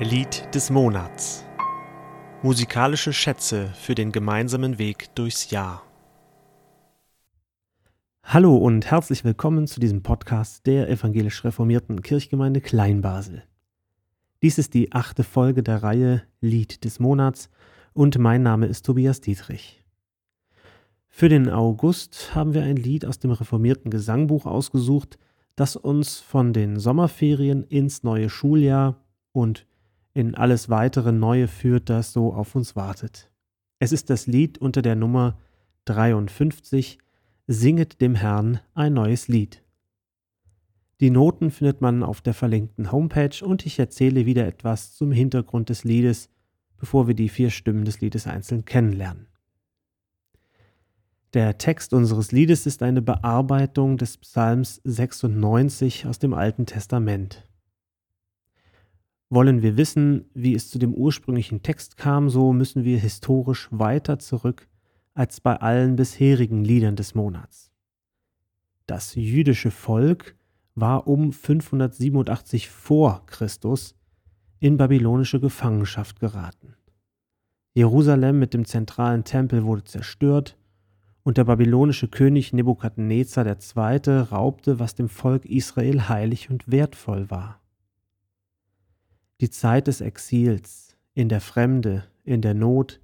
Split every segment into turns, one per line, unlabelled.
Lied des Monats. Musikalische Schätze für den gemeinsamen Weg durchs Jahr.
Hallo und herzlich willkommen zu diesem Podcast der evangelisch reformierten Kirchgemeinde Kleinbasel. Dies ist die achte Folge der Reihe Lied des Monats und mein Name ist Tobias Dietrich. Für den August haben wir ein Lied aus dem reformierten Gesangbuch ausgesucht, das uns von den Sommerferien ins neue Schuljahr und in alles weitere Neue führt, das so auf uns wartet. Es ist das Lied unter der Nummer 53 Singet dem Herrn ein neues Lied. Die Noten findet man auf der verlinkten Homepage und ich erzähle wieder etwas zum Hintergrund des Liedes, bevor wir die vier Stimmen des Liedes einzeln kennenlernen. Der Text unseres Liedes ist eine Bearbeitung des Psalms 96 aus dem Alten Testament. Wollen wir wissen, wie es zu dem ursprünglichen Text kam, so müssen wir historisch weiter zurück als bei allen bisherigen Liedern des Monats. Das jüdische Volk war um 587 vor Christus in babylonische Gefangenschaft geraten. Jerusalem mit dem zentralen Tempel wurde zerstört und der babylonische König Nebukadnezar II. raubte, was dem Volk Israel heilig und wertvoll war. Die Zeit des Exils, in der Fremde, in der Not,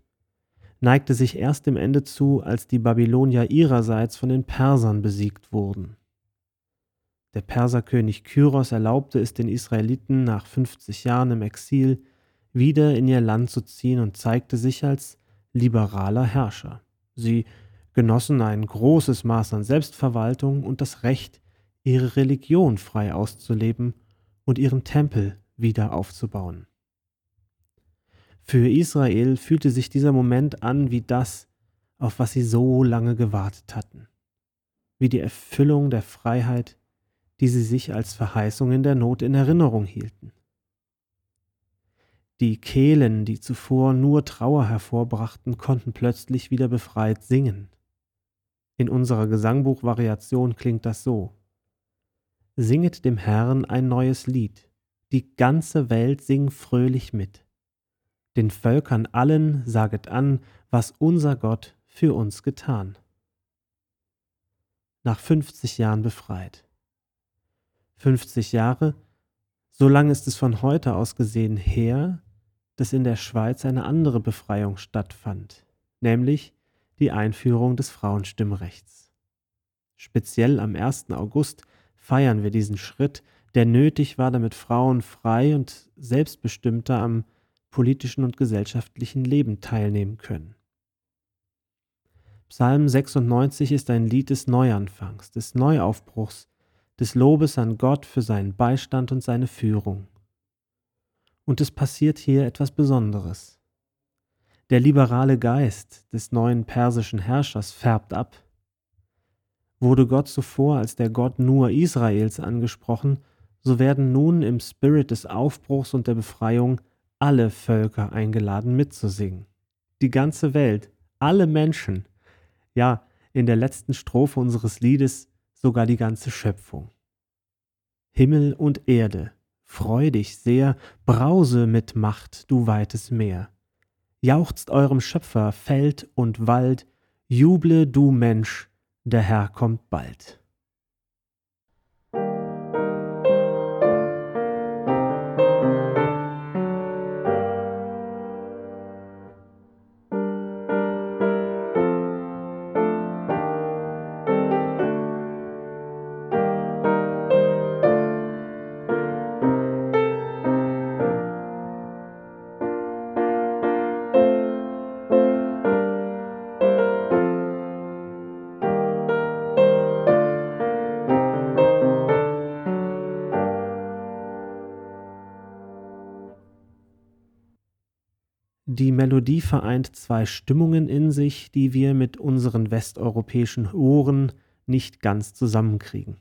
neigte sich erst dem Ende zu, als die Babylonier ihrerseits von den Persern besiegt wurden. Der Perserkönig Kyros erlaubte es den Israeliten nach 50 Jahren im Exil wieder in ihr Land zu ziehen und zeigte sich als liberaler Herrscher. Sie genossen ein großes Maß an Selbstverwaltung und das Recht, ihre Religion frei auszuleben und ihren Tempel wieder aufzubauen. Für Israel fühlte sich dieser Moment an wie das, auf was sie so lange gewartet hatten, wie die Erfüllung der Freiheit, die sie sich als Verheißung in der Not in Erinnerung hielten. Die Kehlen, die zuvor nur Trauer hervorbrachten, konnten plötzlich wieder befreit singen. In unserer Gesangbuchvariation klingt das so. Singet dem Herrn ein neues Lied, die ganze Welt sing fröhlich mit. Den Völkern allen saget an, was unser Gott für uns getan. Nach 50 Jahren befreit. 50 Jahre, so lang ist es von heute aus gesehen her, dass in der Schweiz eine andere Befreiung stattfand, nämlich die Einführung des Frauenstimmrechts. Speziell am 1. August feiern wir diesen Schritt, der nötig war, damit Frauen frei und selbstbestimmter am politischen und gesellschaftlichen Leben teilnehmen können. Psalm 96 ist ein Lied des Neuanfangs, des Neuaufbruchs, des Lobes an Gott für seinen Beistand und seine Führung. Und es passiert hier etwas Besonderes. Der liberale Geist des neuen persischen Herrschers färbt ab. Wurde Gott zuvor als der Gott nur Israels angesprochen, so werden nun im Spirit des Aufbruchs und der Befreiung alle Völker eingeladen mitzusingen. Die ganze Welt, alle Menschen, ja, in der letzten Strophe unseres Liedes sogar die ganze Schöpfung. Himmel und Erde, freu dich sehr, brause mit Macht, du weites Meer. Jauchzt eurem Schöpfer Feld und Wald, juble du Mensch, der Herr kommt bald. Die Melodie vereint zwei Stimmungen in sich, die wir mit unseren westeuropäischen Ohren nicht ganz zusammenkriegen.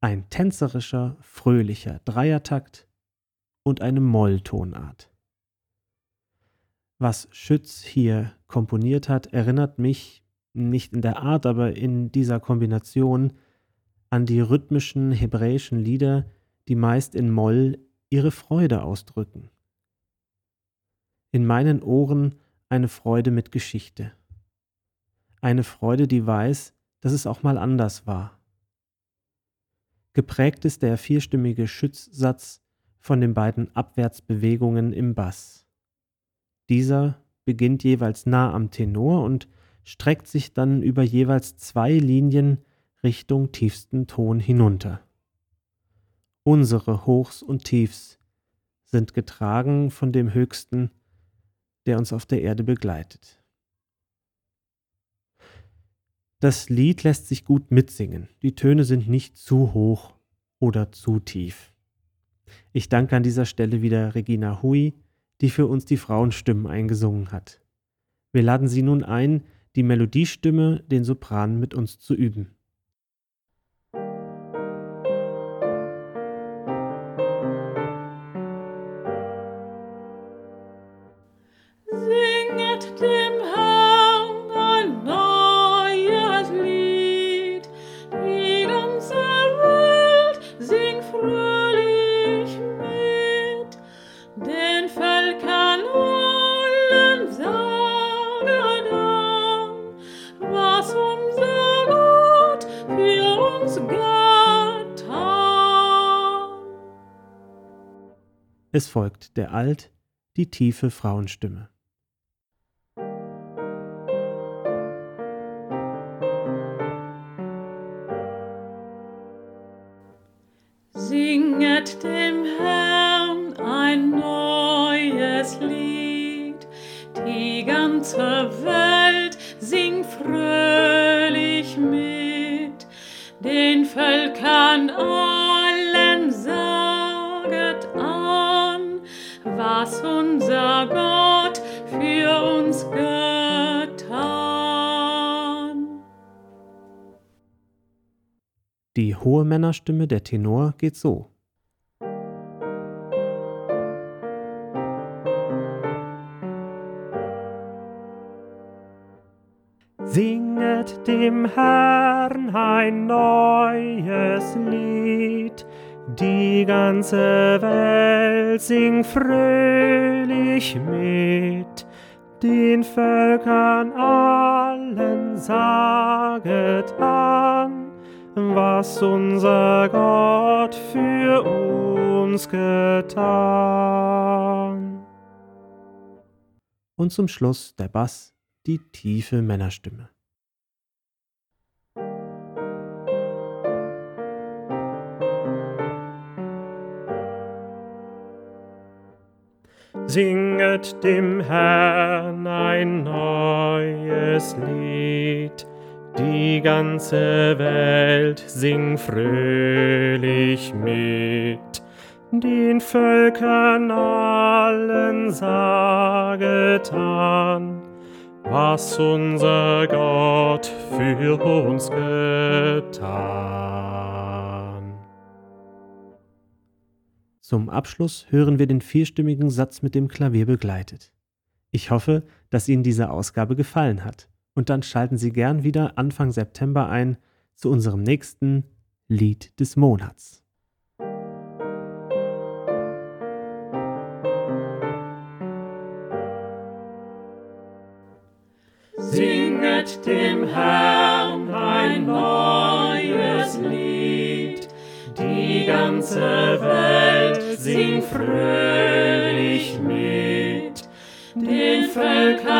Ein tänzerischer, fröhlicher Dreiertakt und eine Molltonart. Was Schütz hier komponiert hat, erinnert mich, nicht in der Art, aber in dieser Kombination, an die rhythmischen hebräischen Lieder, die meist in Moll ihre Freude ausdrücken in meinen Ohren eine Freude mit Geschichte. Eine Freude, die weiß, dass es auch mal anders war. Geprägt ist der vierstimmige Schützsatz von den beiden Abwärtsbewegungen im Bass. Dieser beginnt jeweils nah am Tenor und streckt sich dann über jeweils zwei Linien Richtung tiefsten Ton hinunter. Unsere Hochs und Tiefs sind getragen von dem Höchsten, der uns auf der Erde begleitet. Das Lied lässt sich gut mitsingen. Die Töne sind nicht zu hoch oder zu tief. Ich danke an dieser Stelle wieder Regina Hui, die für uns die Frauenstimmen eingesungen hat. Wir laden Sie nun ein, die Melodiestimme, den Sopran mit uns zu üben. Es folgt der Alt, die tiefe Frauenstimme.
Singet dem Herrn ein neues Lied, die ganze Welt singt fröhlich mit, den Völkern allen
Die hohe Männerstimme der Tenor geht so. Singet dem Herrn ein neues Lied, die ganze Welt singt fröhlich mit, den Völkern allen saget an, was unser Gott für uns getan. Und zum Schluss der Bass, die tiefe Männerstimme. Singet dem Herrn ein neues Lied, die ganze Welt singt fröhlich mit, den Völkern allen saget an, was unser Gott für uns getan. Zum Abschluss hören wir den vierstimmigen Satz mit dem Klavier begleitet. Ich hoffe, dass Ihnen diese Ausgabe gefallen hat und dann schalten Sie gern wieder Anfang September ein zu unserem nächsten Lied des Monats.
Singet dem Herrn ein neues Lied, die ganze Welt singt fröhlich mit, den Völkern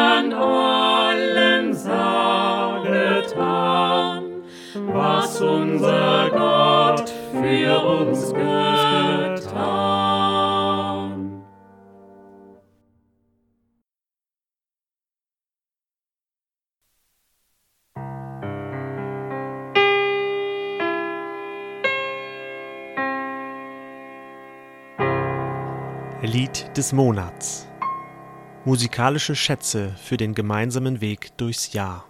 Lied des Monats. Musikalische Schätze für den gemeinsamen Weg durchs Jahr.